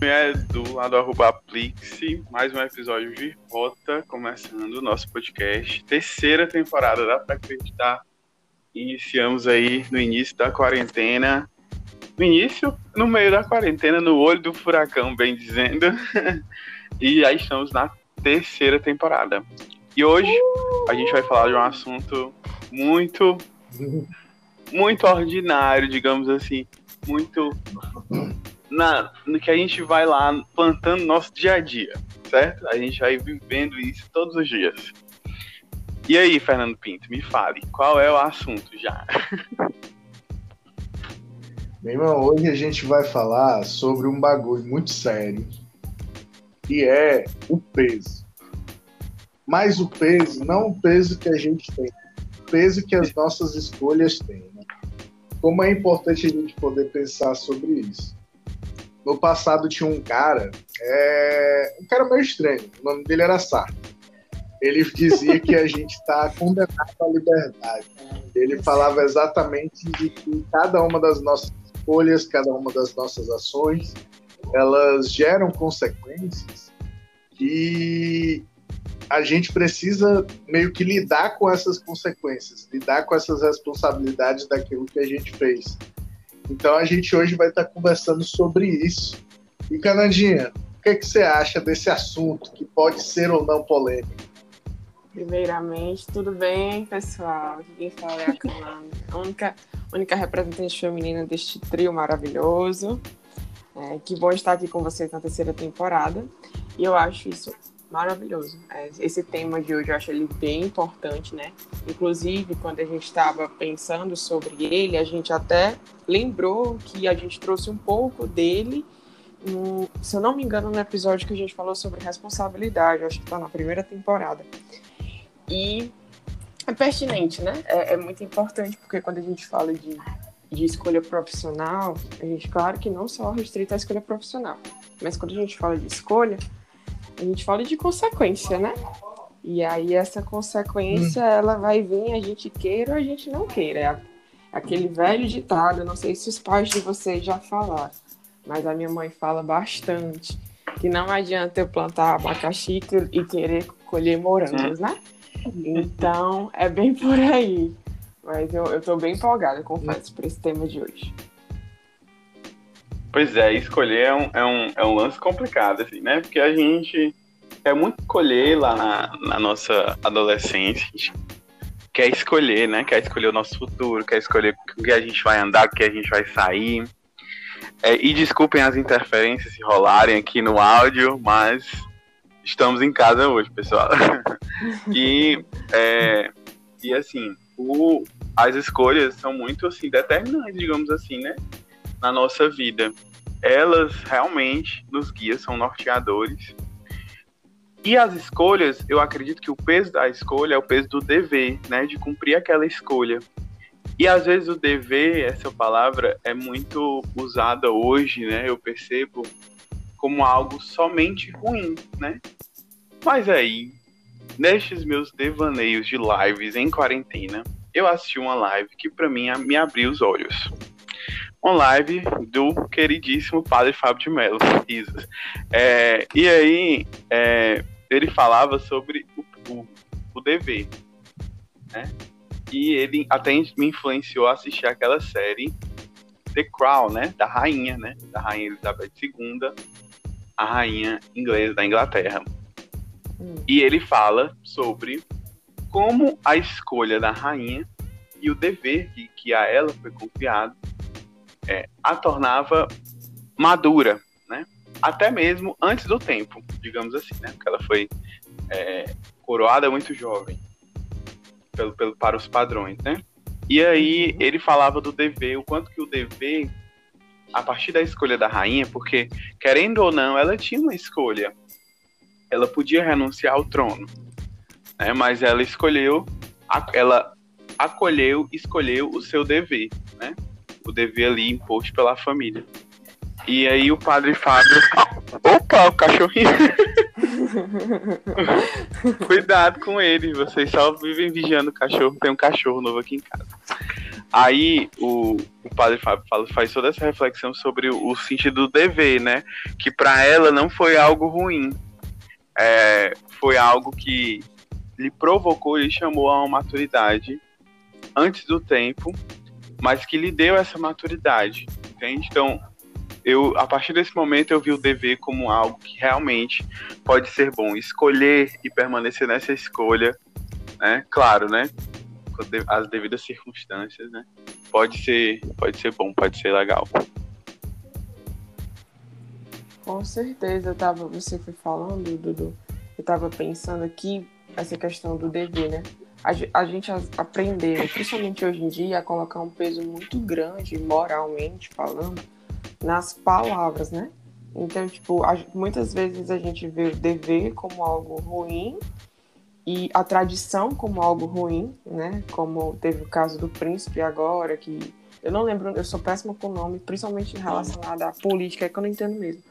é do lado arroba Aplixe, mais um episódio de Rota, começando o nosso podcast, terceira temporada, dá pra acreditar. Iniciamos aí no início da quarentena, no início, no meio da quarentena, no olho do furacão, bem dizendo, e já estamos na terceira temporada. E hoje a gente vai falar de um assunto muito, muito ordinário, digamos assim, muito na, no que a gente vai lá plantando nosso dia a dia, certo? A gente vai vivendo isso todos os dias. E aí, Fernando Pinto, me fale, qual é o assunto já? Meu irmão, hoje a gente vai falar sobre um bagulho muito sério, que é o peso. Mas o peso, não o peso que a gente tem, o peso que as nossas escolhas têm. Né? Como é importante a gente poder pensar sobre isso. No passado tinha um cara, é... um cara meio estranho, o nome dele era Sartre. Ele dizia que a gente está condenado à liberdade. Ele falava exatamente de que cada uma das nossas escolhas, cada uma das nossas ações, elas geram consequências e a gente precisa meio que lidar com essas consequências, lidar com essas responsabilidades daquilo que a gente fez. Então a gente hoje vai estar conversando sobre isso. E Canandinha, o que, é que você acha desse assunto que pode ser ou não polêmico? Primeiramente, tudo bem, pessoal? Quem fala é a Cananda, a única, única representante feminina deste trio maravilhoso. É, que bom estar aqui com vocês na terceira temporada. E eu acho isso maravilhoso. É, esse tema de hoje eu acho ele bem importante, né? Inclusive, quando a gente estava pensando sobre ele, a gente até lembrou que a gente trouxe um pouco dele, no, se eu não me engano, no episódio que a gente falou sobre responsabilidade, acho que está na primeira temporada. E é pertinente, né? É, é, muito importante, porque quando a gente fala de, de escolha profissional, a gente, claro que não só restrita a escolha profissional, mas quando a gente fala de escolha, a gente fala de consequência, né? E aí essa consequência, hum. ela vai vir, a gente queira ou a gente não queira. É aquele velho ditado, não sei se os pais de vocês já falaram, mas a minha mãe fala bastante, que não adianta eu plantar abacaxi e querer colher morangos, né? Então, é bem por aí. Mas eu, eu tô bem empolgada, confesso, por esse tema de hoje. Pois é, escolher é um, é um, é um lance complicado, assim, né? Porque a gente quer muito escolher lá na, na nossa adolescência. A gente quer escolher, né? Quer escolher o nosso futuro, quer escolher com que a gente vai andar, com que a gente vai sair. É, e desculpem as interferências se rolarem aqui no áudio, mas estamos em casa hoje, pessoal. e, é, e assim, o, as escolhas são muito assim determinantes, digamos assim, né? Na nossa vida elas realmente nos guiam, são norteadores. E as escolhas, eu acredito que o peso da escolha é o peso do dever, né, de cumprir aquela escolha. E às vezes o dever, essa palavra, é muito usada hoje, né, eu percebo, como algo somente ruim, né? Mas aí, nestes meus devaneios de lives em quarentena, eu assisti uma live que para mim me abriu os olhos live do queridíssimo Padre Fábio de Mello, É, e aí, é, ele falava sobre o, o, o dever, né? E ele até me influenciou a assistir aquela série The Crown, né? Da rainha, né? Da rainha Elizabeth II, a rainha inglesa da Inglaterra. Hum. E ele fala sobre como a escolha da rainha e o dever que, que a ela foi confiado é, a tornava madura, né? Até mesmo antes do tempo, digamos assim, né? Porque ela foi é, coroada muito jovem pelo, pelo, para os padrões, né? E aí ele falava do dever, o quanto que o dever, a partir da escolha da rainha, porque querendo ou não, ela tinha uma escolha. Ela podia renunciar ao trono, né? Mas ela escolheu, ela acolheu, escolheu o seu dever, né? O dever ali imposto pela família. E aí o padre Fábio. Opa, o cachorrinho! Cuidado com ele, vocês só vivem vigiando o cachorro. Tem um cachorro novo aqui em casa. Aí o, o padre Fábio fala, faz toda essa reflexão sobre o, o sentido do dever, né? Que para ela não foi algo ruim, é, foi algo que lhe provocou e chamou a uma maturidade antes do tempo, mas que lhe deu essa maturidade, entende? Então, eu a partir desse momento eu vi o dever como algo que realmente pode ser bom, escolher e permanecer nessa escolha, né? Claro, né? As devidas circunstâncias, né? Pode ser, pode ser bom, pode ser legal. Com certeza, eu tava, você foi falando, Dudu, eu tava pensando aqui essa questão do dever, né? A, a gente aprendeu, principalmente hoje em dia, a colocar um peso muito grande, moralmente falando, nas palavras, né? Então, tipo, a, muitas vezes a gente vê o dever como algo ruim e a tradição como algo ruim, né? Como teve o caso do príncipe agora, que eu não lembro, eu sou péssima com o nome, principalmente relacionado à política, é que eu não entendo mesmo.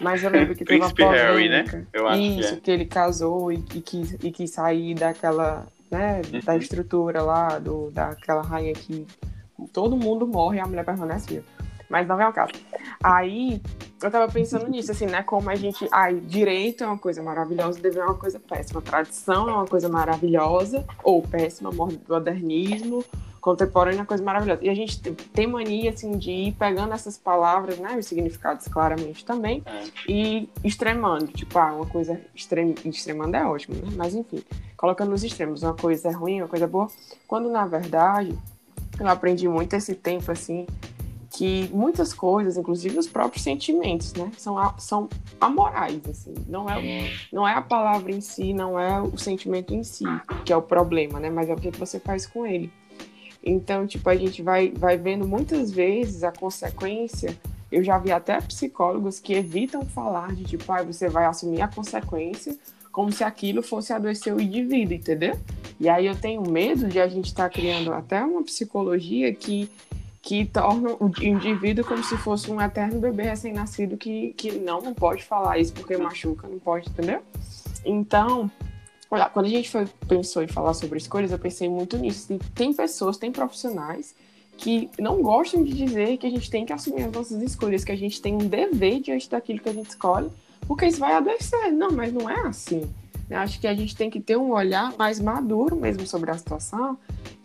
Mas eu lembro que teve uma polêmica. Harry, né? Eu acho Isso, que, é. que ele casou e, e, quis, e quis sair daquela, né, uhum. da estrutura lá, do, daquela rainha que todo mundo morre e a mulher permanece viva. Mas não é o caso. Aí, eu tava pensando nisso, assim, né? Como a gente. Ai, direito é uma coisa maravilhosa, dever é uma coisa péssima. Tradição é uma coisa maravilhosa, ou péssima, modernismo, contemporâneo é uma coisa maravilhosa. E a gente tem mania, assim, de ir pegando essas palavras, né, os significados claramente também, é. e extremando. Tipo, ah, uma coisa extrem... extremando é ótimo, né? Mas enfim, colocando nos extremos, uma coisa é ruim, uma coisa é boa, quando na verdade eu aprendi muito esse tempo, assim, que muitas coisas, inclusive os próprios sentimentos, né, são, são amorais, assim, não é, não é a palavra em si, não é o sentimento em si que é o problema, né, mas é o que você faz com ele. Então, tipo, a gente vai, vai vendo muitas vezes a consequência. Eu já vi até psicólogos que evitam falar de tipo, ah, você vai assumir a consequência como se aquilo fosse adoecer o indivíduo, entendeu? E aí eu tenho medo de a gente estar tá criando até uma psicologia que, que torna o indivíduo como se fosse um eterno bebê recém-nascido que, que não, não pode falar isso porque machuca, não pode, entendeu? Então, Olha, quando a gente foi, pensou em falar sobre escolhas, eu pensei muito nisso. Tem pessoas, tem profissionais que não gostam de dizer que a gente tem que assumir as nossas escolhas, que a gente tem um dever diante daquilo que a gente escolhe, porque isso vai adoecer. Não, mas não é assim. Eu acho que a gente tem que ter um olhar mais maduro mesmo sobre a situação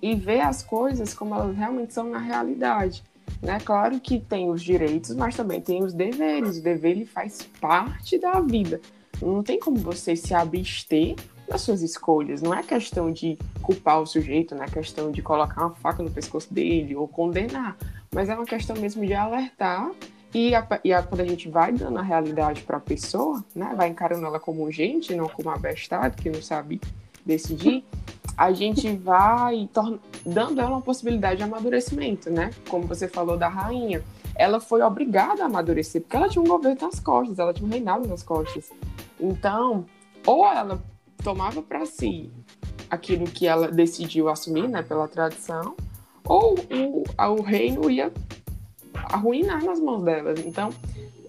e ver as coisas como elas realmente são na realidade. Né? Claro que tem os direitos, mas também tem os deveres. O dever ele faz parte da vida. Não tem como você se abster das suas escolhas. Não é questão de culpar o sujeito, não é questão de colocar uma faca no pescoço dele ou condenar, mas é uma questão mesmo de alertar e, a, e a, quando a gente vai dando a realidade para a pessoa, né, vai encarando ela como gente, não como abestado que não sabe decidir, a gente vai dando ela uma possibilidade de amadurecimento, né? Como você falou da rainha, ela foi obrigada a amadurecer porque ela tinha um governo nas costas, ela tinha um reinado nas costas. Então, ou ela tomava para si aquilo que ela decidiu assumir, né, pela tradição, ou o, o reino ia arruinar nas mãos delas. Então,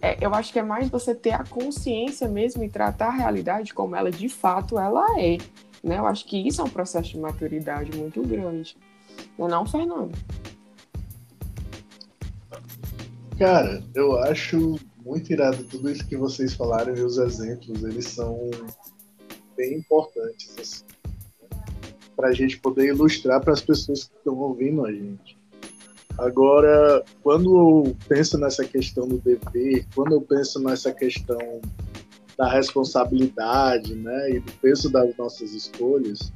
é, eu acho que é mais você ter a consciência mesmo e tratar a realidade como ela de fato ela é. Né? Eu acho que isso é um processo de maturidade muito grande. Não é não, Fernando? Cara, eu acho muito irado tudo isso que vocês falaram e os exemplos, eles são bem importantes assim, né? para a gente poder ilustrar para as pessoas que estão ouvindo a gente. Agora, quando eu penso nessa questão do dever, quando eu penso nessa questão da responsabilidade, né, e do peso das nossas escolhas,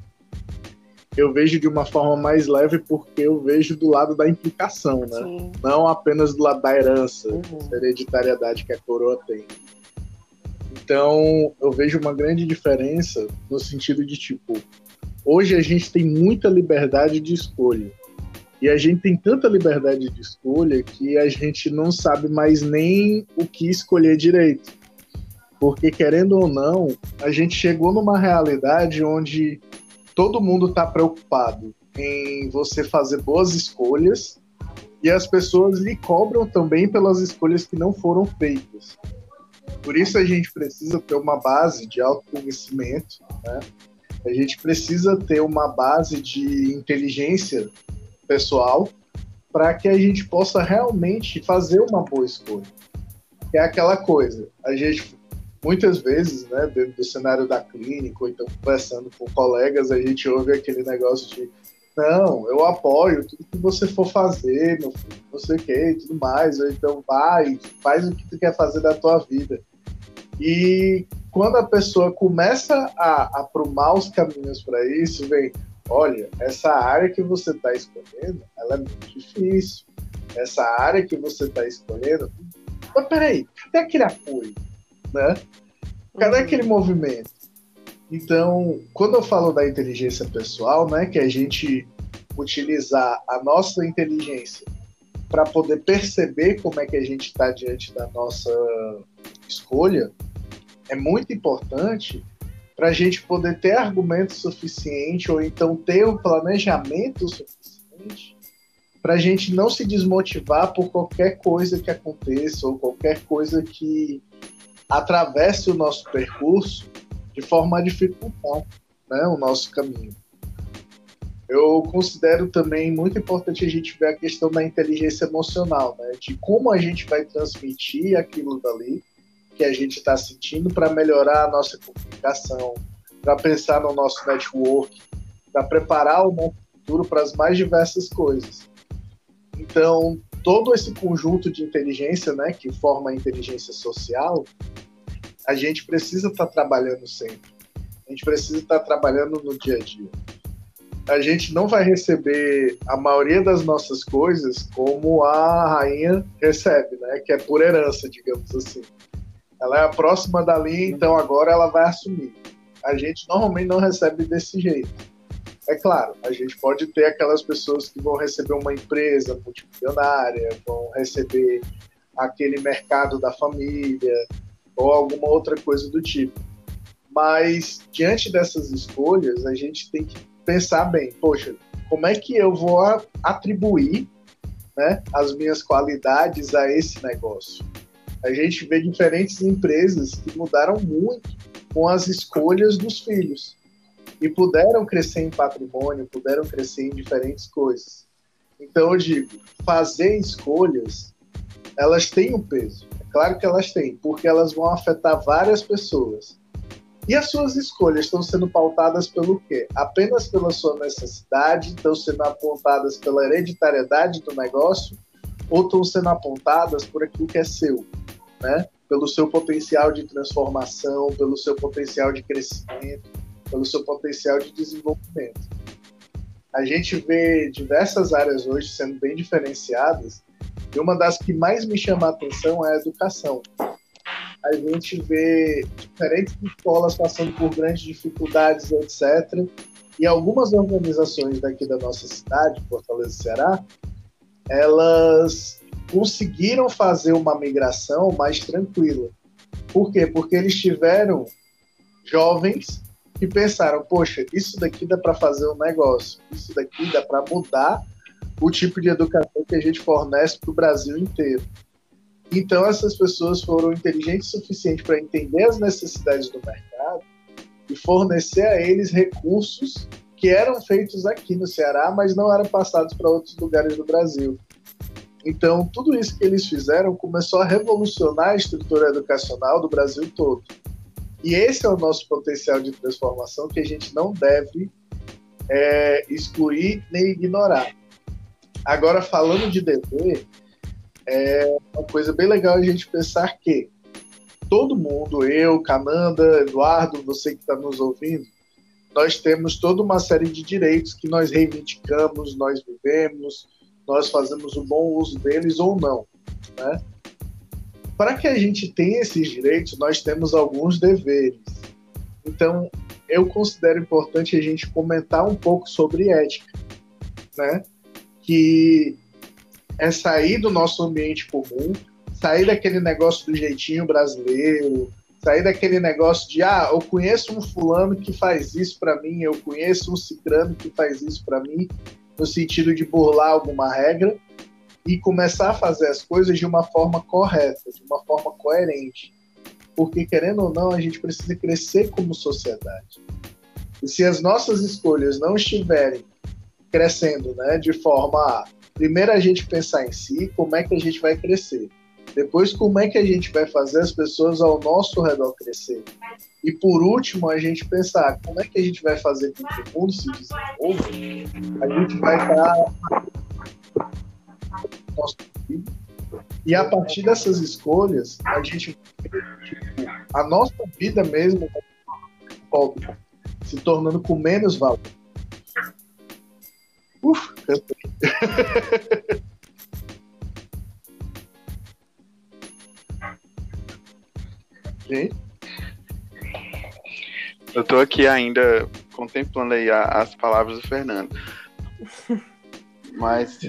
eu vejo de uma forma mais leve porque eu vejo do lado da implicação, né? Sim. Não apenas do lado da herança, uhum. hereditariedade que a coroa tem. Então, eu vejo uma grande diferença no sentido de tipo, hoje a gente tem muita liberdade de escolha. E a gente tem tanta liberdade de escolha que a gente não sabe mais nem o que escolher direito. Porque, querendo ou não, a gente chegou numa realidade onde todo mundo está preocupado em você fazer boas escolhas e as pessoas lhe cobram também pelas escolhas que não foram feitas. Por isso a gente precisa ter uma base de autoconhecimento, né? A gente precisa ter uma base de inteligência pessoal para que a gente possa realmente fazer uma boa escolha. É aquela coisa, a gente muitas vezes, né, dentro do cenário da clínica, ou então conversando com colegas, a gente ouve aquele negócio de não, eu apoio tudo que você for fazer, meu filho, não sei o que e tudo mais, ou então vai, faz o que tu quer fazer da tua vida. E quando a pessoa começa a aprumar os caminhos para isso, vem, olha, essa área que você está escolhendo, ela é muito difícil. Essa área que você está escolhendo, mas peraí, cadê aquele apoio, né? Cadê uhum. aquele movimento? Então, quando eu falo da inteligência pessoal, né, que é a gente utilizar a nossa inteligência para poder perceber como é que a gente está diante da nossa escolha, é muito importante para a gente poder ter argumento suficiente ou então ter o um planejamento suficiente para a gente não se desmotivar por qualquer coisa que aconteça ou qualquer coisa que atravesse o nosso percurso de forma a dificultar né, o nosso caminho. Eu considero também muito importante a gente ver a questão da inteligência emocional, né, de como a gente vai transmitir aquilo dali que a gente está sentindo para melhorar a nossa comunicação, para pensar no nosso network, para preparar o nosso futuro para as mais diversas coisas. Então, todo esse conjunto de inteligência, né, que forma a inteligência social, a gente precisa estar tá trabalhando sempre. A gente precisa estar tá trabalhando no dia a dia. A gente não vai receber a maioria das nossas coisas como a rainha recebe, né, que é por herança, digamos assim. Ela é a próxima dali, então agora ela vai assumir. A gente normalmente não recebe desse jeito. É claro, a gente pode ter aquelas pessoas que vão receber uma empresa multimilionária, vão receber aquele mercado da família ou alguma outra coisa do tipo. Mas diante dessas escolhas, a gente tem que pensar bem, poxa, como é que eu vou atribuir né, as minhas qualidades a esse negócio? A gente vê diferentes empresas que mudaram muito com as escolhas dos filhos e puderam crescer em patrimônio, puderam crescer em diferentes coisas. Então eu digo, fazer escolhas, elas têm um peso. É claro que elas têm, porque elas vão afetar várias pessoas. E as suas escolhas estão sendo pautadas pelo quê? Apenas pela sua necessidade, estão sendo apontadas pela hereditariedade do negócio, ou estão sendo apontadas por aquilo que é seu? né? Pelo seu potencial de transformação, pelo seu potencial de crescimento, pelo seu potencial de desenvolvimento. A gente vê diversas áreas hoje sendo bem diferenciadas, e uma das que mais me chama a atenção é a educação. A gente vê diferentes escolas passando por grandes dificuldades, etc. E algumas organizações daqui da nossa cidade, Fortaleza, Ceará, elas conseguiram fazer uma migração mais tranquila. Por quê? Porque eles tiveram jovens que pensaram: poxa, isso daqui dá para fazer um negócio, isso daqui dá para mudar o tipo de educação que a gente fornece para o Brasil inteiro. Então, essas pessoas foram inteligentes o suficiente para entender as necessidades do mercado e fornecer a eles recursos que eram feitos aqui no Ceará, mas não eram passados para outros lugares do Brasil. Então, tudo isso que eles fizeram começou a revolucionar a estrutura educacional do Brasil todo. E esse é o nosso potencial de transformação que a gente não deve é, excluir nem ignorar. Agora, falando de dever, é uma coisa bem legal a gente pensar que todo mundo, eu, Cananda, Eduardo, você que está nos ouvindo, nós temos toda uma série de direitos que nós reivindicamos, nós vivemos, nós fazemos o bom uso deles ou não. Né? Para que a gente tenha esses direitos, nós temos alguns deveres. Então, eu considero importante a gente comentar um pouco sobre ética, né? Que é sair do nosso ambiente comum, sair daquele negócio do jeitinho brasileiro, sair daquele negócio de ah, eu conheço um fulano que faz isso para mim, eu conheço um cicrano que faz isso para mim, no sentido de burlar alguma regra e começar a fazer as coisas de uma forma correta, de uma forma coerente. Porque, querendo ou não, a gente precisa crescer como sociedade. E se as nossas escolhas não estiverem crescendo né, de forma Primeiro a gente pensar em si, como é que a gente vai crescer. Depois, como é que a gente vai fazer as pessoas ao nosso redor crescer. E por último, a gente pensar como é que a gente vai fazer com que o mundo se desenvolva. A gente vai estar e a partir dessas escolhas, a gente tipo, a nossa vida mesmo se tornando com menos valor. Uf, Gente? Eu tô aqui ainda contemplando aí as palavras do Fernando. Mas.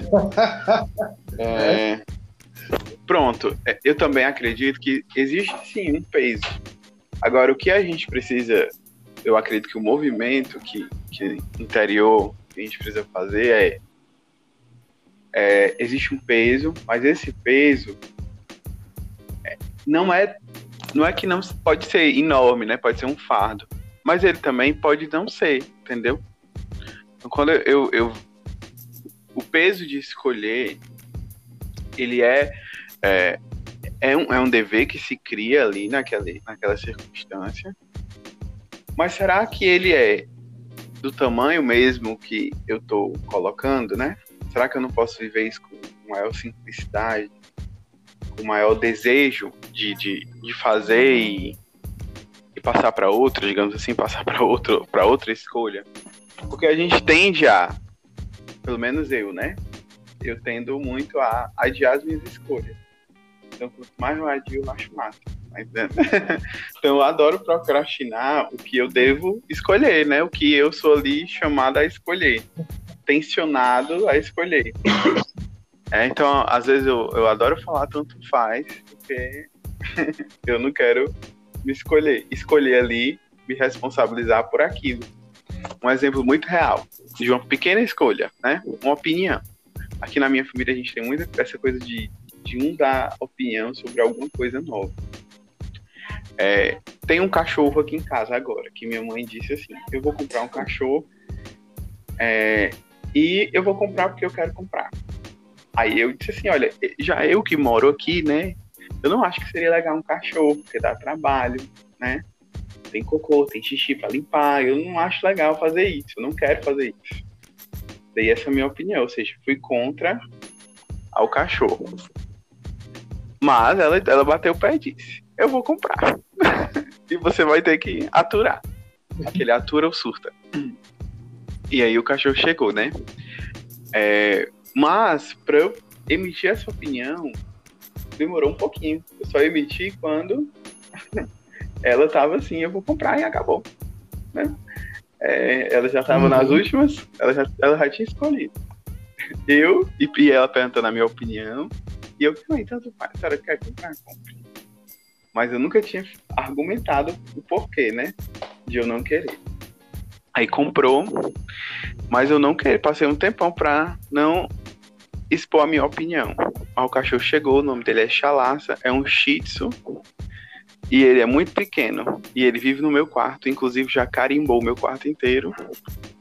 É, pronto, é, eu também acredito que existe sim um peso. Agora, o que a gente precisa, eu acredito que o movimento que, que interior a gente precisa fazer é, é existe um peso, mas esse peso é, não é não é que não pode ser enorme, né? Pode ser um fardo, mas ele também pode não ser, entendeu? Então, quando eu, eu o peso de escolher, ele é, é, é, um, é um dever que se cria ali naquela, naquela circunstância. Mas será que ele é do tamanho mesmo que eu estou colocando, né? Será que eu não posso viver isso com maior simplicidade, com maior desejo de, de, de fazer e, e passar para outro, digamos assim, passar para outro, para outra escolha? Porque a gente tende a pelo menos eu, né? Eu tendo muito a adiar as minhas escolhas. Então, quanto mais eu adio, eu acho massa. então, eu adoro procrastinar o que eu devo escolher, né? O que eu sou ali chamado a escolher. Tensionado a escolher. É, então, às vezes eu, eu adoro falar tanto faz, porque eu não quero me escolher. Escolher ali, me responsabilizar por aquilo um exemplo muito real de uma pequena escolha, né? Uma opinião. Aqui na minha família a gente tem muita essa coisa de, de um dar opinião sobre alguma coisa nova. É, tem um cachorro aqui em casa agora, que minha mãe disse assim: eu vou comprar um cachorro é, e eu vou comprar porque eu quero comprar. Aí eu disse assim: olha, já eu que moro aqui, né? Eu não acho que seria legal um cachorro, porque dá trabalho, né? tem cocô, tem xixi para limpar. Eu não acho legal fazer isso, eu não quero fazer isso. Daí essa é a minha opinião, ou seja, fui contra ao cachorro. Mas ela, ela bateu o pé e disse: Eu vou comprar. e você vai ter que aturar. Aquele atura ou surta. E aí o cachorro chegou, né? É, mas, para eu emitir essa opinião, demorou um pouquinho. Eu só emiti quando ela tava assim, eu vou comprar e acabou. Né? É, ela já tava uhum. nas últimas, ela já, ela já tinha escolhido. Eu, e, e ela perguntando a minha opinião, e eu falei, tanto faz, a senhora quer comprar, compre. Mas eu nunca tinha argumentado o porquê, né? De eu não querer. Aí comprou, mas eu não queria. Passei um tempão pra não expor a minha opinião. Aí o cachorro chegou, o nome dele é Chalaça, é um Shih Tzu e ele é muito pequeno. E ele vive no meu quarto. Inclusive, já carimbou o meu quarto inteiro.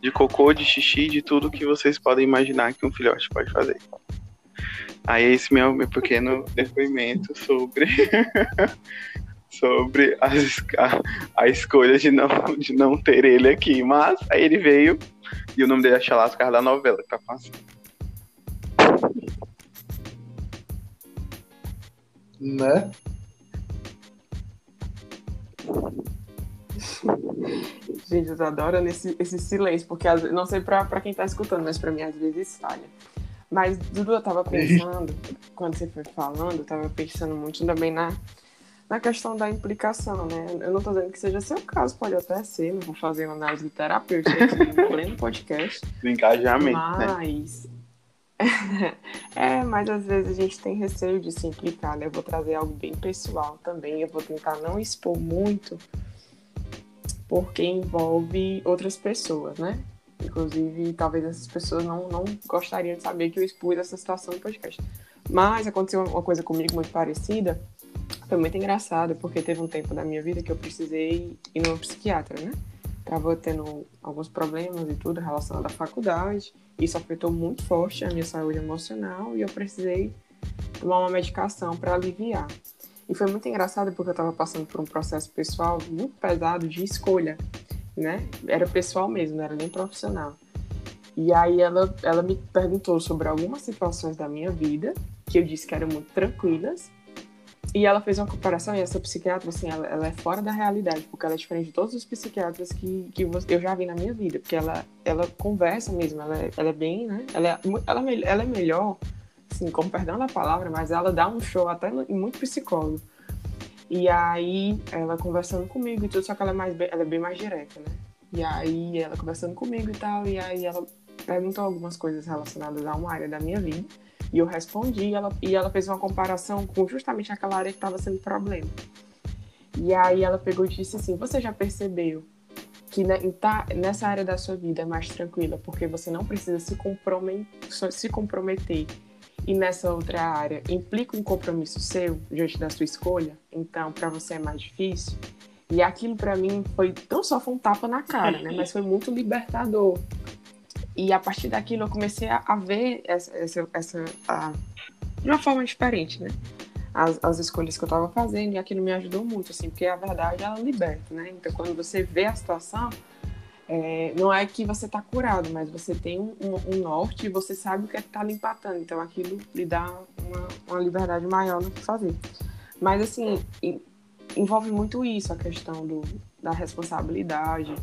De cocô, de xixi, de tudo que vocês podem imaginar que um filhote pode fazer. Aí esse meu, meu pequeno depoimento sobre sobre as, a, a, escolha de não, de não ter ele aqui. Mas aí ele veio e o nome dele é Chalascar da novela, que tá passando. Né? Gente, eu tô adorando esse, esse silêncio, porque não sei pra, pra quem tá escutando, mas pra mim às vezes falha. Mas, Dudu, eu tava pensando, quando você foi falando, eu tava pensando muito também na, na questão da implicação, né? Eu não tô dizendo que seja seu caso, pode até ser, não vou fazer uma análise terapêutica aqui no pleno podcast. Do engajamento, né? mas... Né? é, mas às vezes a gente tem receio de se implicar, né? Eu vou trazer algo bem pessoal também, eu vou tentar não expor muito, porque envolve outras pessoas, né? Inclusive, talvez essas pessoas não, não gostariam de saber que eu expus essa situação no podcast. Mas aconteceu uma coisa comigo muito parecida, foi muito engraçado, porque teve um tempo da minha vida que eu precisei ir numa psiquiatra, né? estava tendo alguns problemas e tudo relacionado à faculdade. Isso afetou muito forte a minha saúde emocional e eu precisei tomar uma medicação para aliviar. E foi muito engraçado porque eu estava passando por um processo pessoal muito pesado de escolha, né? Era pessoal mesmo, não era nem profissional. E aí ela, ela me perguntou sobre algumas situações da minha vida, que eu disse que eram muito tranquilas. E ela fez uma comparação, e essa psiquiatra, assim, ela, ela é fora da realidade, porque ela é diferente de todos os psiquiatras que, que eu já vi na minha vida, porque ela, ela conversa mesmo, ela, ela é bem, né? Ela é, ela, é ela é melhor, assim, com perdão da palavra, mas ela dá um show até em muito psicólogo. E aí, ela conversando comigo e tudo, só que ela é, mais, ela é bem mais direta, né? E aí, ela conversando comigo e tal, e aí ela perguntou algumas coisas relacionadas a uma área da minha vida. E eu respondi, e ela, e ela fez uma comparação com justamente aquela área que estava sendo problema. E aí ela pegou e disse assim: Você já percebeu que tá, nessa área da sua vida é mais tranquila, porque você não precisa se, se comprometer. E nessa outra área implica um compromisso seu diante da sua escolha, então para você é mais difícil. E aquilo para mim foi não só foi um tapa na cara, né, mas foi muito libertador, e a partir daquilo eu comecei a, a ver essa, essa, essa a, de uma forma diferente, né? As, as escolhas que eu estava fazendo e aquilo me ajudou muito, assim, porque a verdade ela liberta, né? Então quando você vê a situação, é, não é que você está curado, mas você tem um, um, norte e você sabe o que é está lhe empatando. Então aquilo lhe dá uma, uma liberdade maior no que fazer. Mas assim, envolve muito isso, a questão do, da responsabilidade,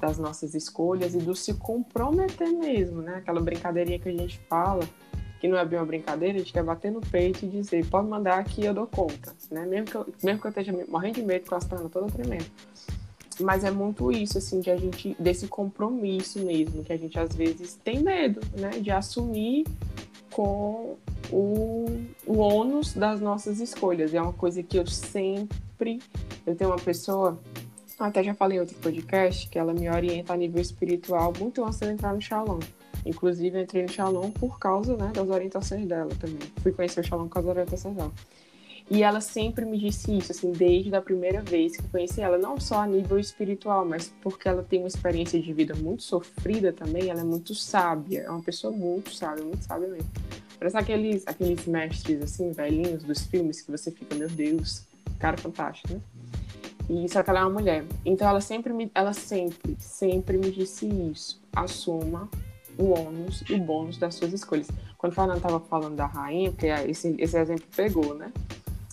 das nossas escolhas e do se comprometer mesmo, né? Aquela brincadeirinha que a gente fala, que não é bem uma brincadeira, a gente quer bater no peito e dizer, pode mandar que eu dou conta, né? Mesmo que eu, mesmo que eu esteja morrendo de medo com as pernas toda tremendo. Mas é muito isso, assim, de a gente, desse compromisso mesmo, que a gente às vezes tem medo, né? De assumir com o, o ônus das nossas escolhas. É uma coisa que eu sempre. Eu tenho uma pessoa até já falei em outro podcast que ela me orienta a nível espiritual muito antes de eu entrar no Shalom. Inclusive, entrei no Shalom por causa né, das orientações dela também. Fui conhecer o Shalom por causa das orientações dela. E ela sempre me disse isso, assim, desde a primeira vez que eu conheci ela, não só a nível espiritual, mas porque ela tem uma experiência de vida muito sofrida também, ela é muito sábia, é uma pessoa muito sábia, muito sábia mesmo. Parece aqueles, aqueles mestres, assim, velhinhos dos filmes que você fica, meu Deus, cara fantástico, né? E só que ela é uma mulher. Então ela sempre me, ela sempre, sempre me disse isso. Assuma o ônus e o bônus das suas escolhas. Quando o Fernando estava falando da rainha, porque esse, esse exemplo pegou, né?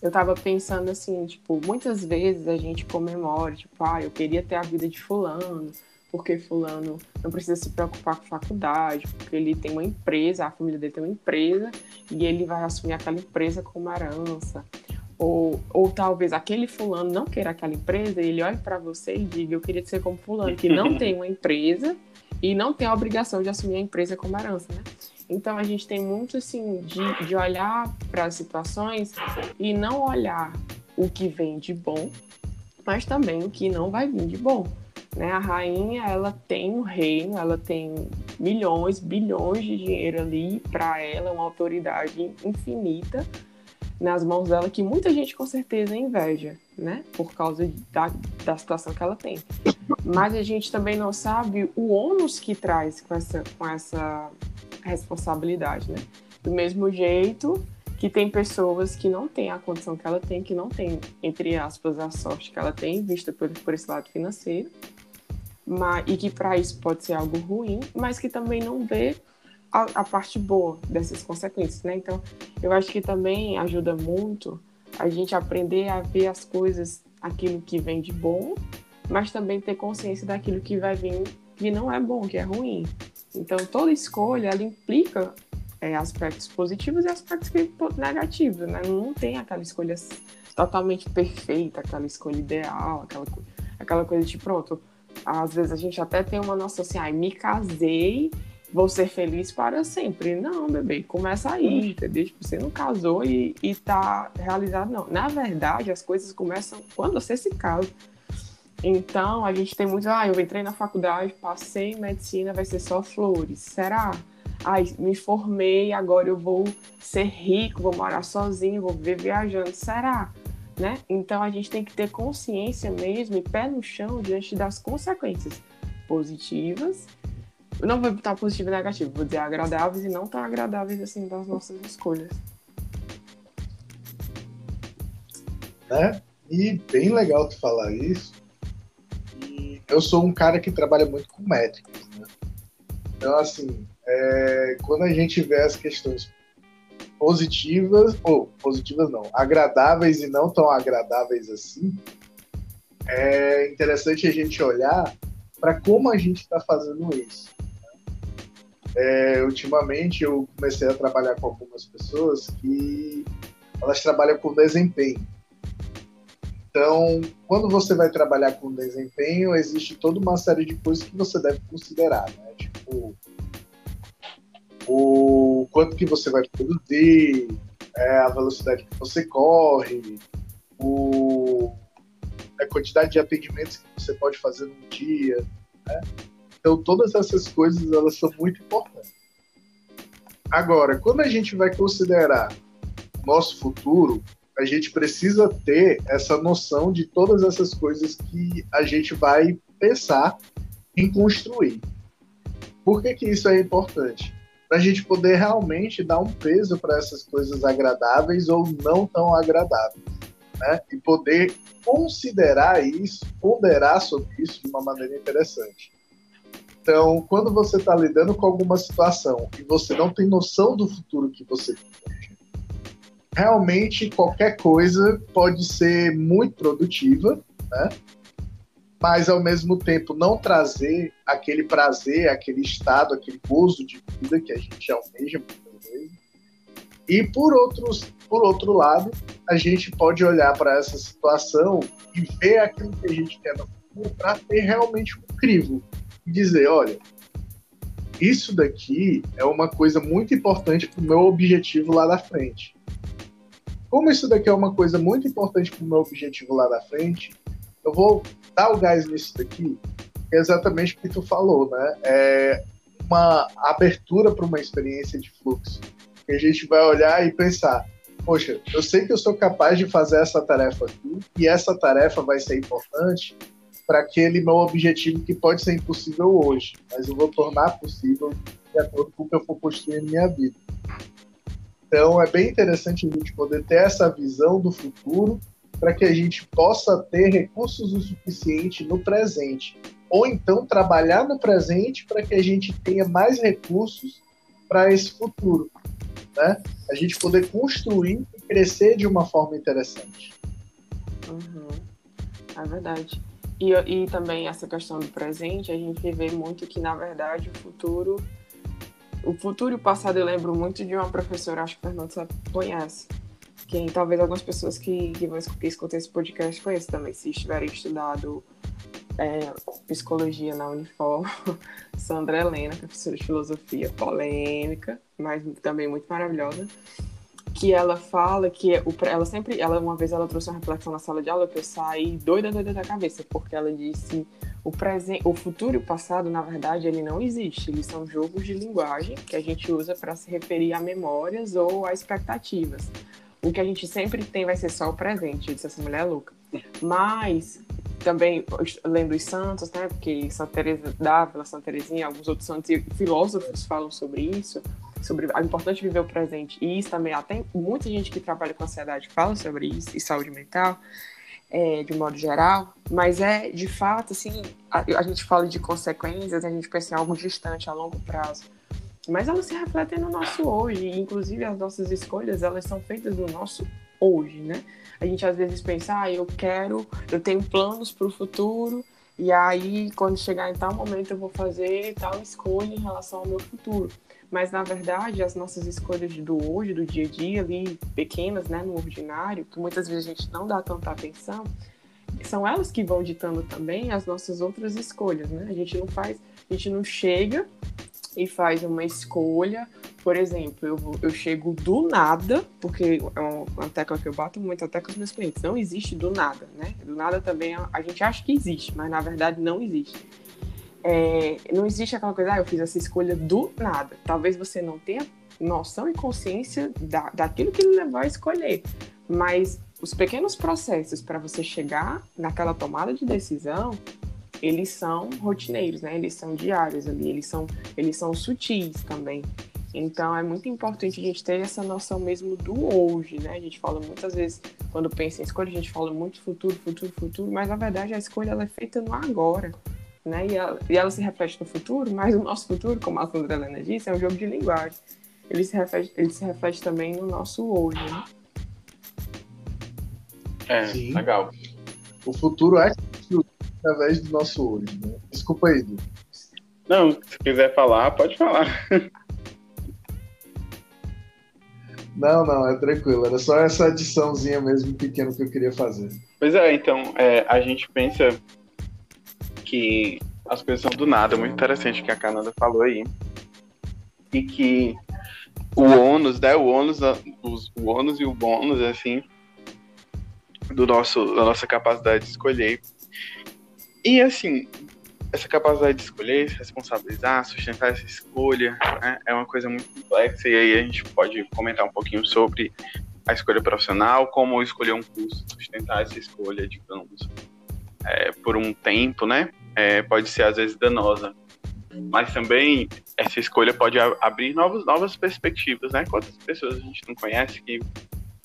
Eu estava pensando assim, tipo, muitas vezes a gente comemora, tipo, ah, eu queria ter a vida de fulano, porque fulano não precisa se preocupar com faculdade, porque ele tem uma empresa, a família dele tem uma empresa, e ele vai assumir aquela empresa como herança. Ou, ou talvez aquele fulano não queira aquela empresa, ele olhe para você e diga: Eu queria ser como fulano, que não tem uma empresa e não tem a obrigação de assumir a empresa como herança, né? Então a gente tem muito assim de, de olhar para as situações e não olhar o que vem de bom, mas também o que não vai vir de bom. Né? A rainha ela tem um reino, ela tem milhões, bilhões de dinheiro ali para ela, uma autoridade infinita nas mãos dela que muita gente com certeza inveja, né? Por causa da, da situação que ela tem. Mas a gente também não sabe o ônus que traz com essa, com essa responsabilidade, né? Do mesmo jeito que tem pessoas que não têm a condição que ela tem, que não tem, entre aspas, a sorte que ela tem, vista por, por esse lado financeiro, mas, e que para isso pode ser algo ruim, mas que também não vê a, a, parte boa dessas consequências, né? Então, eu acho que também ajuda muito a gente aprender a ver as coisas, aquilo que vem de bom, mas também ter consciência daquilo que vai vir que não é bom, que é ruim. Então, toda escolha, ela implica é, aspectos positivos e aspectos negativos, né? Não tem aquela escolha totalmente perfeita, aquela escolha ideal, aquela, aquela coisa de pronto. Às vezes a gente até tem uma noção assim, ai, me casei vou ser feliz para sempre. Não, bebê, começa aí, entendeu? Tipo, você não casou e, e tá realizado, não. Na verdade, as coisas começam quando você se casa. Então, a gente tem muito, ah, eu entrei na faculdade, passei em medicina, vai ser só flores. Será? Ai, me formei, agora eu vou ser rico, vou morar sozinho, vou viver viajando. Será? Né? Então a gente tem que ter consciência mesmo e pé no chão diante das consequências. positivas. Não vou botar positivo e negativo, vou dizer agradáveis e não tão agradáveis assim das nossas escolhas. Né? E bem legal tu falar isso. Eu sou um cara que trabalha muito com métricas, né? Então, assim, é, quando a gente vê as questões positivas, ou positivas não, agradáveis e não tão agradáveis assim, é interessante a gente olhar para como a gente está fazendo isso. É, ultimamente eu comecei a trabalhar com algumas pessoas que elas trabalham com desempenho. Então, quando você vai trabalhar com desempenho, existe toda uma série de coisas que você deve considerar, né? Tipo, o quanto que você vai produzir, é, a velocidade que você corre, o, a quantidade de atendimentos que você pode fazer num dia, né? Então todas essas coisas elas são muito importantes. Agora, quando a gente vai considerar nosso futuro, a gente precisa ter essa noção de todas essas coisas que a gente vai pensar em construir. Por que, que isso é importante? para a gente poder realmente dar um peso para essas coisas agradáveis ou não tão agradáveis, né? E poder considerar isso, ponderar sobre isso de uma maneira interessante. Então, quando você está lidando com alguma situação e você não tem noção do futuro que você realmente qualquer coisa pode ser muito produtiva, né? mas ao mesmo tempo não trazer aquele prazer, aquele estado, aquele gozo de vida que a gente almeja muitas vezes. E por, outros, por outro lado, a gente pode olhar para essa situação e ver aquilo que a gente quer no futuro para ter realmente um crivo e dizer, olha, isso daqui é uma coisa muito importante para o meu objetivo lá da frente. Como isso daqui é uma coisa muito importante para o meu objetivo lá da frente, eu vou dar o gás nisso daqui, é exatamente o que tu falou, né? É uma abertura para uma experiência de fluxo. Que a gente vai olhar e pensar, poxa, eu sei que eu sou capaz de fazer essa tarefa aqui, e essa tarefa vai ser importante para aquele meu objetivo que pode ser impossível hoje, mas eu vou tornar possível de acordo com o que eu for construindo minha vida. Então é bem interessante a gente poder ter essa visão do futuro para que a gente possa ter recursos o suficiente no presente. Ou então trabalhar no presente para que a gente tenha mais recursos para esse futuro. Né? A gente poder construir e crescer de uma forma interessante. Uhum. É verdade. E, e também essa questão do presente, a gente vê muito que, na verdade, o futuro. O futuro e o passado eu lembro muito de uma professora, acho que o Fernando você conhece, quem talvez algumas pessoas que, que vão que escutar esse podcast conheçam também, se estiverem estudado é, psicologia na Unifor, Sandra Helena, professora de filosofia, polêmica, mas também muito maravilhosa, que ela fala que o, ela sempre, ela uma vez ela trouxe uma reflexão na sala de aula que eu saí doida, doida da cabeça, porque ela disse o presente, o futuro e o passado, na verdade, ele não existe, eles são jogos de linguagem que a gente usa para se referir a memórias ou a expectativas o que a gente sempre tem vai ser só o presente, disse essa mulher é louca. Mas também lendo os santos, né? Porque Santa Teresa d'Ávila, Santa Teresinha, alguns outros santos e filósofos falam sobre isso, sobre a importância de viver o presente. E isso também até muita gente que trabalha com ansiedade fala sobre isso e saúde mental. É, de modo geral, mas é de fato assim, a, a gente fala de consequências, a gente pensa em algo distante a longo prazo mas elas se refletem no nosso hoje, inclusive as nossas escolhas, elas são feitas no nosso hoje, né? A gente às vezes pensa, ah, eu quero, eu tenho planos para o futuro, e aí quando chegar em tal momento eu vou fazer tal escolha em relação ao meu futuro. Mas na verdade, as nossas escolhas do hoje, do dia a dia, ali pequenas, né, no ordinário, que muitas vezes a gente não dá tanta atenção, são elas que vão ditando também as nossas outras escolhas, né? A gente não faz, a gente não chega e faz uma escolha. Por exemplo, eu, eu chego do nada, porque é uma tecla que eu bato muito até com os meus clientes. Não existe do nada, né? Do nada também a gente acha que existe, mas na verdade não existe. É, não existe aquela coisa, ah, eu fiz essa escolha do nada. Talvez você não tenha noção e consciência da, daquilo que ele levou a escolher, mas os pequenos processos para você chegar naquela tomada de decisão eles são rotineiros, né? Eles são diários ali, eles são, eles são sutis também. Então é muito importante a gente ter essa noção mesmo do hoje, né? A gente fala muitas vezes, quando pensa em escolha, a gente fala muito futuro, futuro, futuro, mas na verdade a escolha ela é feita no agora, né? E ela, e ela se reflete no futuro, mas o nosso futuro, como a Sandra Helena disse, é um jogo de linguagem. Ele se reflete, ele se reflete também no nosso hoje, né? É, Sim. legal. O futuro é através do nosso hoje, né? Desculpa aí, Du. Não, se quiser falar, pode falar. Não, não, é tranquilo. Era só essa adiçãozinha mesmo pequena que eu queria fazer. Pois é, então, é, a gente pensa que as coisas são do nada, muito interessante o que a Canada falou aí. E que o ônus, né? O ônus, os, o ônus e o bônus, assim, do nosso, da nossa capacidade de escolher. E assim, essa capacidade de escolher, se responsabilizar, sustentar essa escolha, né, é uma coisa muito complexa. E aí a gente pode comentar um pouquinho sobre a escolha profissional, como escolher um curso, sustentar essa escolha, digamos, é, por um tempo, né? É, pode ser às vezes danosa. Mas também essa escolha pode abrir novos, novas perspectivas, né? Quantas pessoas a gente não conhece que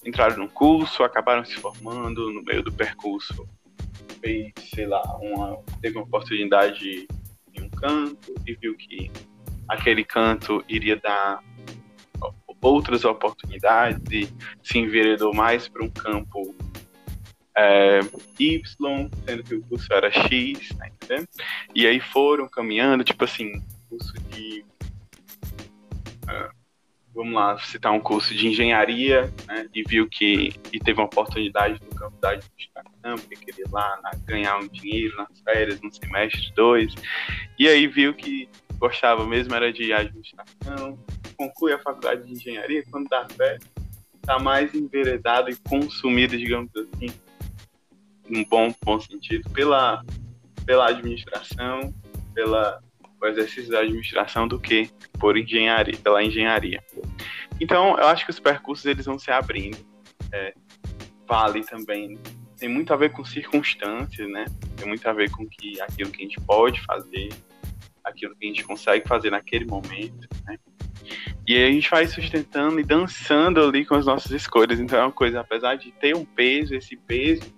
entraram num curso, acabaram se formando no meio do percurso fez, sei lá, uma, teve uma oportunidade em um canto e viu que aquele canto iria dar outras oportunidades se enveredou mais para um campo é, Y, sendo que o curso era X, tá? E aí foram caminhando, tipo assim, curso de. Uh, vamos lá, citar um curso de engenharia, né, e viu que e teve uma oportunidade no campo da administração, porque queria lá na, ganhar um dinheiro nas férias, no semestre dois, e aí viu que gostava mesmo era de administração, conclui a faculdade de engenharia, quando dá férias, está mais enveredado e consumido, digamos assim, num bom, bom sentido, pela, pela administração, pela o exercício da administração do que por engenharia, pela engenharia. Então, eu acho que os percursos eles vão se abrindo. É, vale também tem muito a ver com circunstâncias, né? Tem muito a ver com que aquilo que a gente pode fazer, aquilo que a gente consegue fazer naquele momento, né? E aí a gente vai sustentando e dançando ali com as nossas escolhas. Então é uma coisa, apesar de ter um peso, esse peso,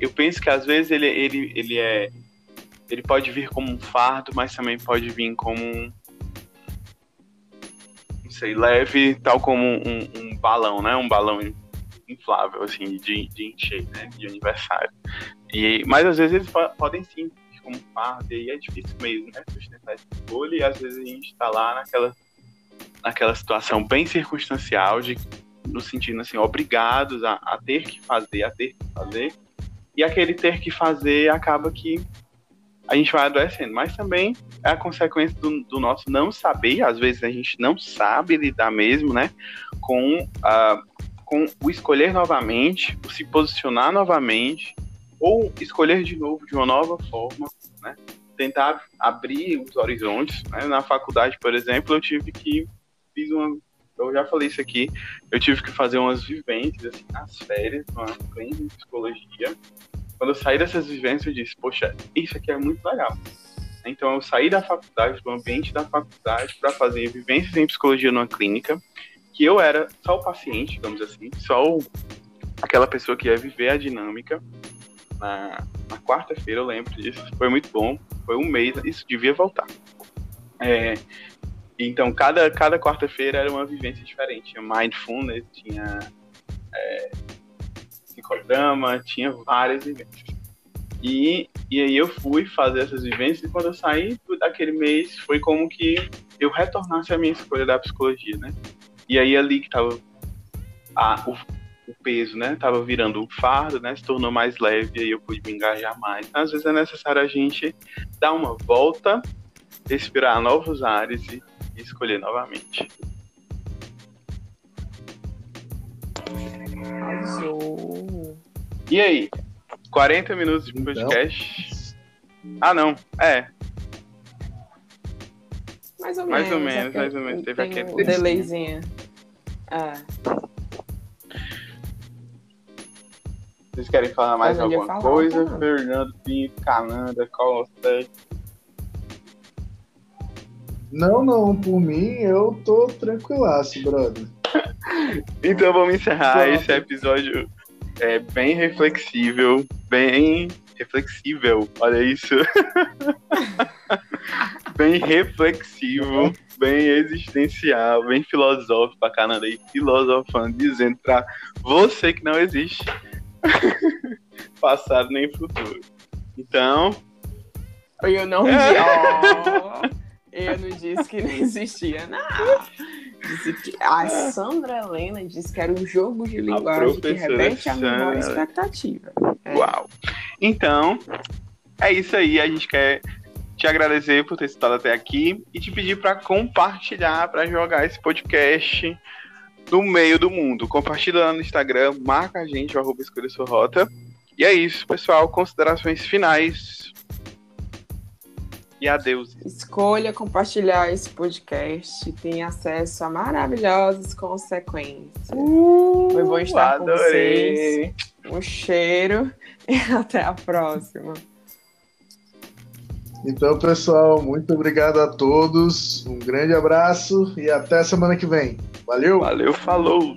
eu penso que às vezes ele, ele, ele é ele pode vir como um fardo, mas também pode vir como um, não sei, leve, tal como um, um balão, né? Um balão inflável, assim, de, de encher, né? De aniversário. E, mas às vezes eles podem sim vir como um fardo, e é difícil mesmo, né? Sustentar essa escolha, e às vezes a gente está lá naquela, naquela situação bem circunstancial, de, no sentido assim, obrigados a, a ter que fazer, a ter que fazer, e aquele ter que fazer acaba que a gente vai adoecendo. Mas também é a consequência do, do, nosso não saber, às vezes a gente não sabe lidar mesmo, né, com, uh, com o escolher novamente, o se posicionar novamente, ou escolher de novo de uma nova forma, né, tentar abrir os horizontes. Né? Na faculdade, por exemplo, eu tive que fiz uma eu já falei isso aqui, eu tive que fazer umas vivências assim, nas férias, uma clínica de psicologia, quando eu saí dessas vivências, eu disse, poxa, isso aqui é muito legal. Então eu saí da faculdade, do ambiente da faculdade, para fazer vivências em psicologia numa clínica, que eu era só o paciente, digamos assim, só o, aquela pessoa que ia viver a dinâmica. Na, na quarta-feira, eu lembro disso, foi muito bom, foi um mês, isso devia voltar. É, então, cada, cada quarta-feira era uma vivência diferente. Tinha mindfulness, tinha é, psicodrama, tinha várias vivências. E, e aí eu fui fazer essas vivências e quando eu saí daquele mês foi como que eu retornasse à minha escolha da psicologia, né? E aí ali que tava a, o, o peso, né? Tava virando um fardo, né? Se tornou mais leve e aí eu pude me engajar mais. Às vezes é necessário a gente dar uma volta, respirar novos ares e, e escolher novamente. Arrasou. E aí? 40 minutos de podcast? Então... Ah, não. É. Mais ou mais menos. Ou menos mais ou menos. Teve aquele. Um delayzinho. Ah. Vocês querem falar mais alguma falar, coisa? não. Fernando Pinto, Cananda, Costa. Não, não, por mim eu tô tranquilaço, brother. Então vamos encerrar Pronto. esse episódio é, bem reflexível, bem reflexível, olha isso. bem reflexivo, bem existencial, bem filosófico pra Canadá e filosofando, dizendo pra você que não existe passado nem futuro. Então, Eu não disse. ó, eu não disse que não existia, não. Disse que a Sandra Helena disse que era um jogo de linguagem que professora remete à memória e Sandra. expectativa. É. Uau! Então, é isso aí. A gente quer te agradecer por ter estado até aqui e te pedir para compartilhar, para jogar esse podcast no meio do mundo. Compartilha lá no Instagram, marca a gente, o arroba escolha sua rota. E é isso, pessoal. Considerações finais. E adeus. Escolha compartilhar esse podcast. Tem acesso a maravilhosas consequências. Foi bom estar com vocês. Um cheiro e até a próxima. Então, pessoal, muito obrigado a todos. Um grande abraço e até semana que vem. Valeu! Valeu, falou!